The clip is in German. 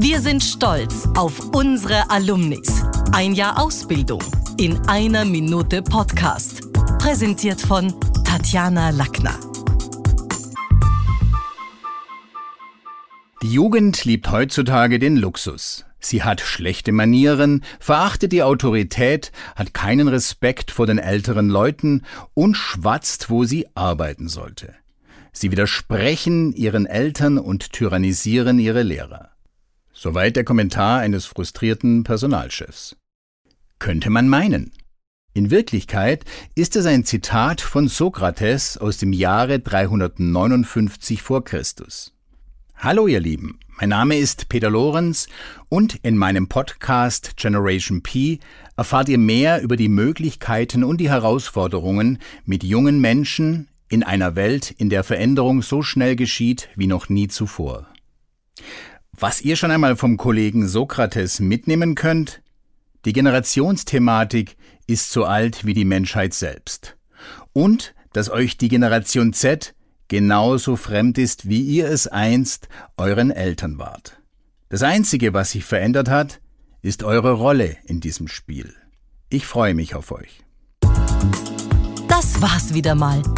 Wir sind stolz auf unsere Alumnis. Ein Jahr Ausbildung in einer Minute Podcast. Präsentiert von Tatjana Lackner. Die Jugend liebt heutzutage den Luxus. Sie hat schlechte Manieren, verachtet die Autorität, hat keinen Respekt vor den älteren Leuten und schwatzt, wo sie arbeiten sollte. Sie widersprechen ihren Eltern und tyrannisieren ihre Lehrer. Soweit der Kommentar eines frustrierten Personalchefs. Könnte man meinen. In Wirklichkeit ist es ein Zitat von Sokrates aus dem Jahre 359 vor Christus. Hallo ihr Lieben, mein Name ist Peter Lorenz und in meinem Podcast Generation P erfahrt ihr mehr über die Möglichkeiten und die Herausforderungen mit jungen Menschen in einer Welt, in der Veränderung so schnell geschieht wie noch nie zuvor. Was ihr schon einmal vom Kollegen Sokrates mitnehmen könnt, die Generationsthematik ist so alt wie die Menschheit selbst. Und dass euch die Generation Z genauso fremd ist, wie ihr es einst euren Eltern wart. Das Einzige, was sich verändert hat, ist eure Rolle in diesem Spiel. Ich freue mich auf euch. Das war's wieder mal.